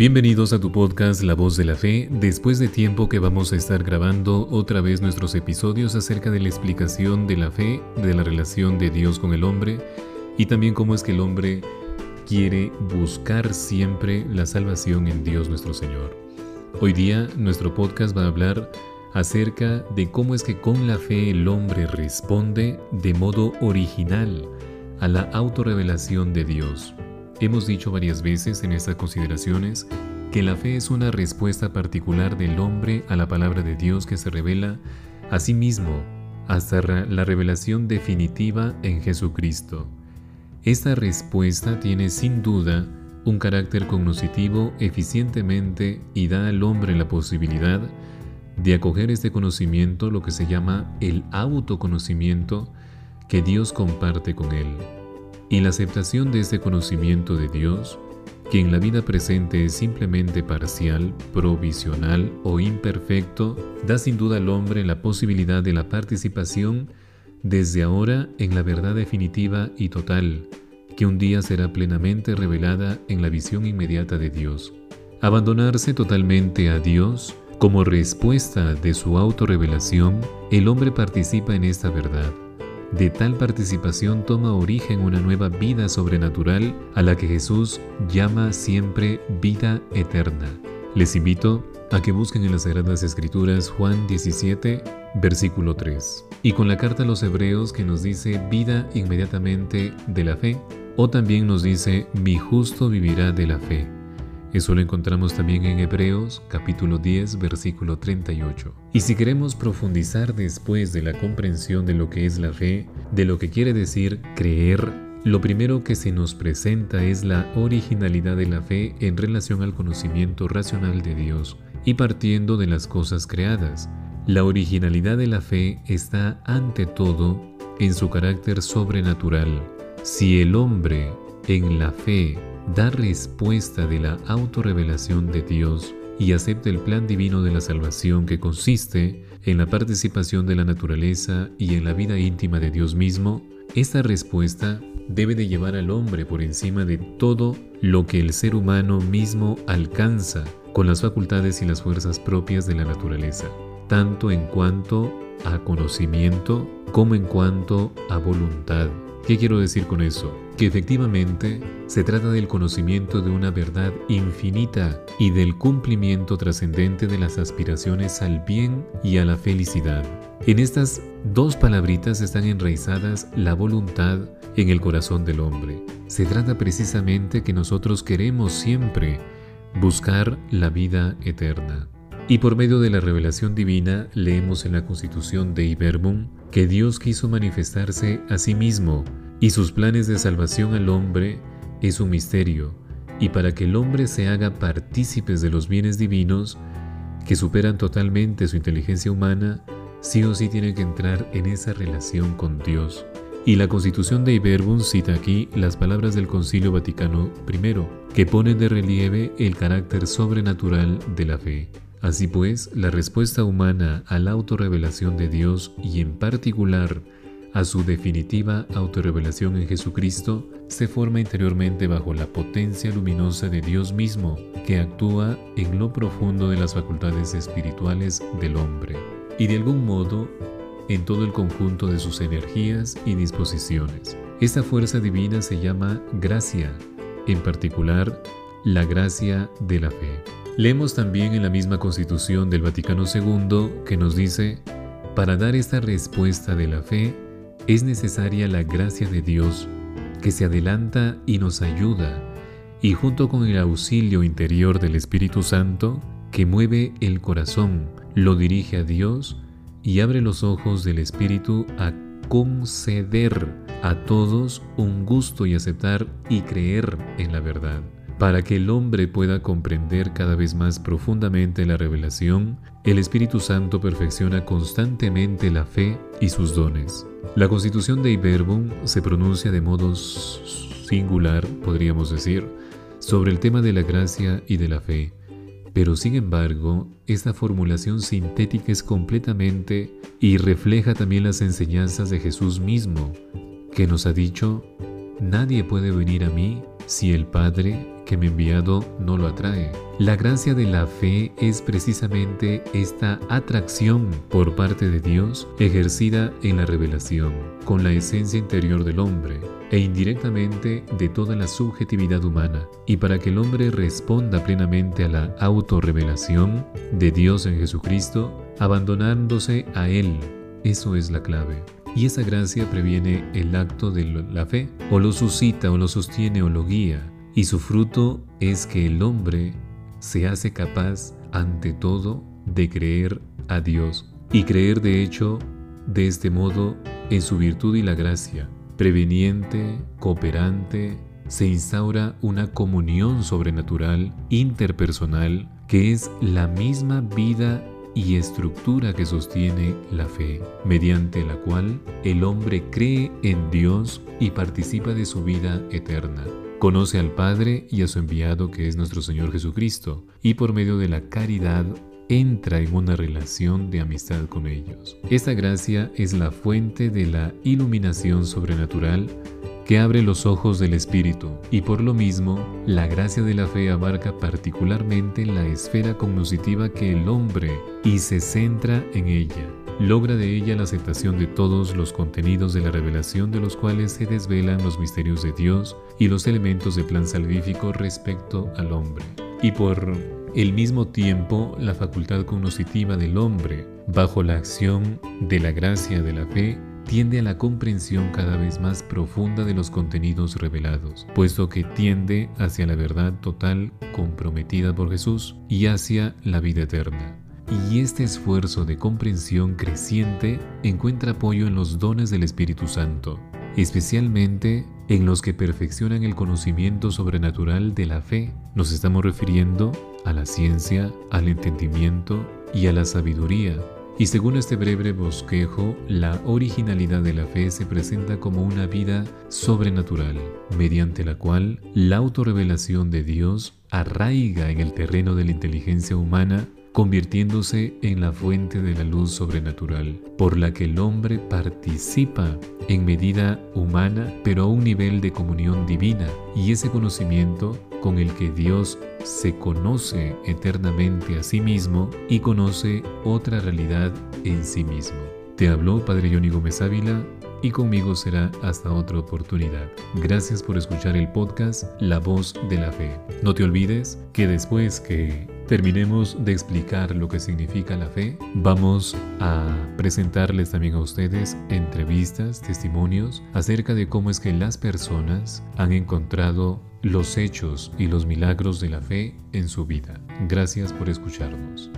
Bienvenidos a tu podcast La Voz de la Fe, después de tiempo que vamos a estar grabando otra vez nuestros episodios acerca de la explicación de la fe, de la relación de Dios con el hombre y también cómo es que el hombre quiere buscar siempre la salvación en Dios nuestro Señor. Hoy día nuestro podcast va a hablar acerca de cómo es que con la fe el hombre responde de modo original a la autorrevelación de Dios. Hemos dicho varias veces en estas consideraciones que la fe es una respuesta particular del hombre a la palabra de Dios que se revela a sí mismo hasta la revelación definitiva en Jesucristo. Esta respuesta tiene sin duda un carácter cognoscitivo eficientemente y da al hombre la posibilidad de acoger este conocimiento, lo que se llama el autoconocimiento que Dios comparte con él y la aceptación de este conocimiento de Dios, que en la vida presente es simplemente parcial, provisional o imperfecto, da sin duda al hombre la posibilidad de la participación desde ahora en la verdad definitiva y total, que un día será plenamente revelada en la visión inmediata de Dios. Abandonarse totalmente a Dios como respuesta de su autorrevelación, el hombre participa en esta verdad de tal participación toma origen una nueva vida sobrenatural a la que Jesús llama siempre vida eterna. Les invito a que busquen en las Sagradas Escrituras Juan 17, versículo 3, y con la carta a los Hebreos que nos dice vida inmediatamente de la fe, o también nos dice mi justo vivirá de la fe. Eso lo encontramos también en Hebreos capítulo 10 versículo 38. Y si queremos profundizar después de la comprensión de lo que es la fe, de lo que quiere decir creer, lo primero que se nos presenta es la originalidad de la fe en relación al conocimiento racional de Dios y partiendo de las cosas creadas. La originalidad de la fe está ante todo en su carácter sobrenatural. Si el hombre en la fe da respuesta de la autorrevelación de Dios y acepta el plan divino de la salvación que consiste en la participación de la naturaleza y en la vida íntima de Dios mismo, esta respuesta debe de llevar al hombre por encima de todo lo que el ser humano mismo alcanza con las facultades y las fuerzas propias de la naturaleza, tanto en cuanto a conocimiento como en cuanto a voluntad. ¿Qué quiero decir con eso? Que efectivamente se trata del conocimiento de una verdad infinita y del cumplimiento trascendente de las aspiraciones al bien y a la felicidad. En estas dos palabritas están enraizadas la voluntad en el corazón del hombre. Se trata precisamente que nosotros queremos siempre buscar la vida eterna. Y por medio de la revelación divina leemos en la constitución de Iberbum que Dios quiso manifestarse a sí mismo y sus planes de salvación al hombre es un misterio, y para que el hombre se haga partícipes de los bienes divinos que superan totalmente su inteligencia humana, sí o sí tiene que entrar en esa relación con Dios. Y la Constitución de Iberbum cita aquí las palabras del Concilio Vaticano I, que ponen de relieve el carácter sobrenatural de la fe. Así pues, la respuesta humana a la autorrevelación de Dios y en particular a su definitiva autorrevelación en Jesucristo se forma interiormente bajo la potencia luminosa de Dios mismo que actúa en lo profundo de las facultades espirituales del hombre y de algún modo en todo el conjunto de sus energías y disposiciones. Esta fuerza divina se llama gracia, en particular la gracia de la fe. Leemos también en la misma Constitución del Vaticano II que nos dice, para dar esta respuesta de la fe es necesaria la gracia de Dios que se adelanta y nos ayuda, y junto con el auxilio interior del Espíritu Santo, que mueve el corazón, lo dirige a Dios y abre los ojos del Espíritu a conceder a todos un gusto y aceptar y creer en la verdad. Para que el hombre pueda comprender cada vez más profundamente la revelación, el Espíritu Santo perfecciona constantemente la fe y sus dones. La constitución de Iberbum se pronuncia de modo singular, podríamos decir, sobre el tema de la gracia y de la fe, pero sin embargo, esta formulación sintética es completamente y refleja también las enseñanzas de Jesús mismo, que nos ha dicho, nadie puede venir a mí si el Padre que me ha enviado no lo atrae. La gracia de la fe es precisamente esta atracción por parte de Dios ejercida en la revelación, con la esencia interior del hombre e indirectamente de toda la subjetividad humana. Y para que el hombre responda plenamente a la autorrevelación de Dios en Jesucristo, abandonándose a Él, eso es la clave. Y esa gracia previene el acto de la fe, o lo suscita, o lo sostiene, o lo guía. Y su fruto es que el hombre se hace capaz, ante todo, de creer a Dios. Y creer, de hecho, de este modo, en su virtud y la gracia. Preveniente, cooperante, se instaura una comunión sobrenatural, interpersonal, que es la misma vida y estructura que sostiene la fe, mediante la cual el hombre cree en Dios y participa de su vida eterna. Conoce al Padre y a su enviado que es nuestro Señor Jesucristo, y por medio de la caridad entra en una relación de amistad con ellos. Esta gracia es la fuente de la iluminación sobrenatural que abre los ojos del Espíritu, y por lo mismo, la gracia de la fe abarca particularmente la esfera cognoscitiva que el hombre y se centra en ella. Logra de ella la aceptación de todos los contenidos de la revelación de los cuales se desvelan los misterios de Dios y los elementos del plan salvífico respecto al hombre. Y por el mismo tiempo, la facultad cognoscitiva del hombre, bajo la acción de la gracia de la fe, tiende a la comprensión cada vez más profunda de los contenidos revelados, puesto que tiende hacia la verdad total comprometida por Jesús y hacia la vida eterna. Y este esfuerzo de comprensión creciente encuentra apoyo en los dones del Espíritu Santo, especialmente en los que perfeccionan el conocimiento sobrenatural de la fe. Nos estamos refiriendo a la ciencia, al entendimiento y a la sabiduría, y según este breve bosquejo, la originalidad de la fe se presenta como una vida sobrenatural, mediante la cual la autorrevelación de Dios arraiga en el terreno de la inteligencia humana convirtiéndose en la fuente de la luz sobrenatural, por la que el hombre participa en medida humana, pero a un nivel de comunión divina, y ese conocimiento con el que Dios se conoce eternamente a sí mismo y conoce otra realidad en sí mismo. Te habló Padre Johnny Gómez Ávila y conmigo será hasta otra oportunidad. Gracias por escuchar el podcast La Voz de la Fe. No te olvides que después que terminemos de explicar lo que significa la fe, vamos a presentarles también a ustedes entrevistas, testimonios acerca de cómo es que las personas han encontrado los hechos y los milagros de la fe en su vida. Gracias por escucharnos.